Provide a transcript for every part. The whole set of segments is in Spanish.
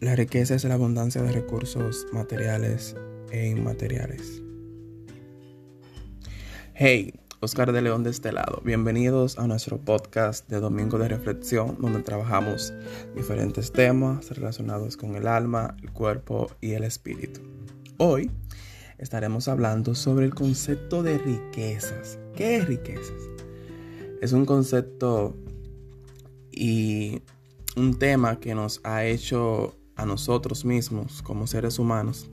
La riqueza es la abundancia de recursos materiales e inmateriales. Hey, Oscar de León de este lado. Bienvenidos a nuestro podcast de Domingo de Reflexión, donde trabajamos diferentes temas relacionados con el alma, el cuerpo y el espíritu. Hoy estaremos hablando sobre el concepto de riquezas. ¿Qué es riquezas? Es un concepto y un tema que nos ha hecho a nosotros mismos como seres humanos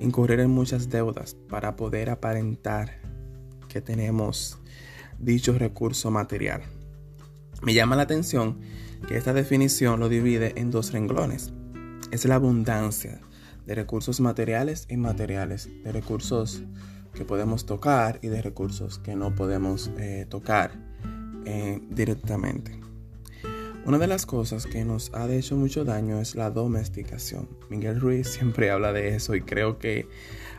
incurrir en muchas deudas para poder aparentar que tenemos dicho recurso material. Me llama la atención que esta definición lo divide en dos renglones. Es la abundancia de recursos materiales e inmateriales, de recursos que podemos tocar y de recursos que no podemos eh, tocar eh, directamente. Una de las cosas que nos ha hecho mucho daño es la domesticación. Miguel Ruiz siempre habla de eso y creo que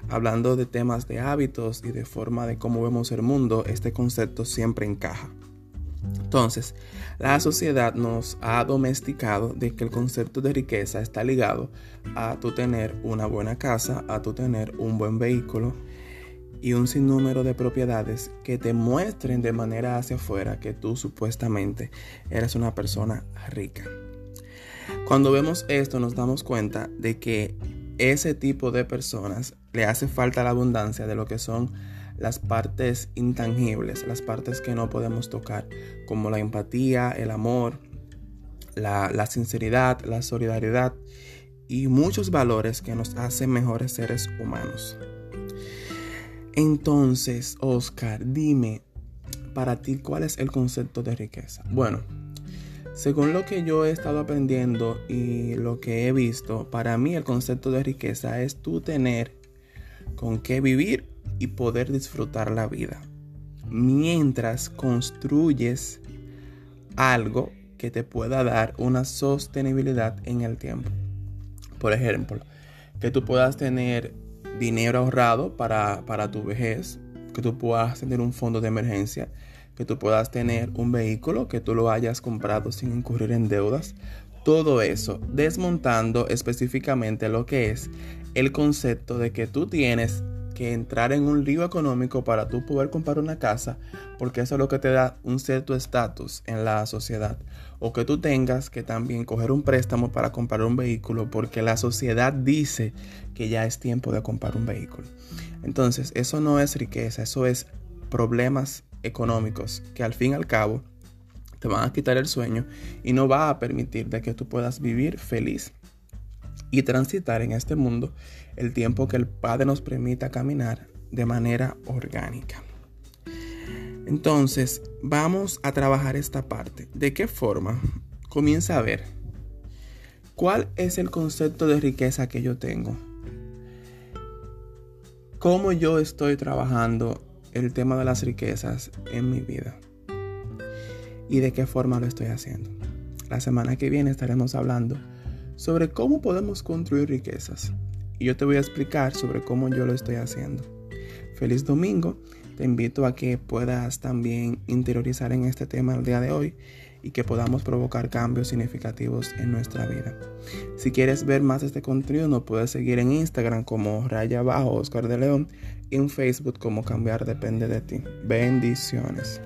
hablando de temas de hábitos y de forma de cómo vemos el mundo, este concepto siempre encaja. Entonces, la sociedad nos ha domesticado de que el concepto de riqueza está ligado a tu tener una buena casa, a tu tener un buen vehículo, y un sinnúmero de propiedades que te muestren de manera hacia afuera que tú supuestamente eres una persona rica. Cuando vemos esto nos damos cuenta de que ese tipo de personas le hace falta la abundancia de lo que son las partes intangibles, las partes que no podemos tocar, como la empatía, el amor, la, la sinceridad, la solidaridad y muchos valores que nos hacen mejores seres humanos. Entonces, Oscar, dime para ti cuál es el concepto de riqueza. Bueno, según lo que yo he estado aprendiendo y lo que he visto, para mí el concepto de riqueza es tú tener con qué vivir y poder disfrutar la vida. Mientras construyes algo que te pueda dar una sostenibilidad en el tiempo. Por ejemplo, que tú puedas tener dinero ahorrado para, para tu vejez, que tú puedas tener un fondo de emergencia, que tú puedas tener un vehículo que tú lo hayas comprado sin incurrir en deudas. Todo eso, desmontando específicamente lo que es el concepto de que tú tienes que entrar en un lío económico para tú poder comprar una casa, porque eso es lo que te da un cierto estatus en la sociedad. O que tú tengas que también coger un préstamo para comprar un vehículo, porque la sociedad dice que ya es tiempo de comprar un vehículo. Entonces, eso no es riqueza, eso es problemas económicos que al fin y al cabo te van a quitar el sueño y no va a permitir de que tú puedas vivir feliz y transitar en este mundo el tiempo que el Padre nos permita caminar de manera orgánica. Entonces, vamos a trabajar esta parte. ¿De qué forma? Comienza a ver cuál es el concepto de riqueza que yo tengo. Cómo yo estoy trabajando el tema de las riquezas en mi vida. Y de qué forma lo estoy haciendo. La semana que viene estaremos hablando sobre cómo podemos construir riquezas. Y yo te voy a explicar sobre cómo yo lo estoy haciendo. Feliz domingo. Te invito a que puedas también interiorizar en este tema el día de hoy y que podamos provocar cambios significativos en nuestra vida. Si quieres ver más de este contenido, nos puedes seguir en Instagram como Raya Bajo Oscar de León y en Facebook como Cambiar Depende de ti. Bendiciones.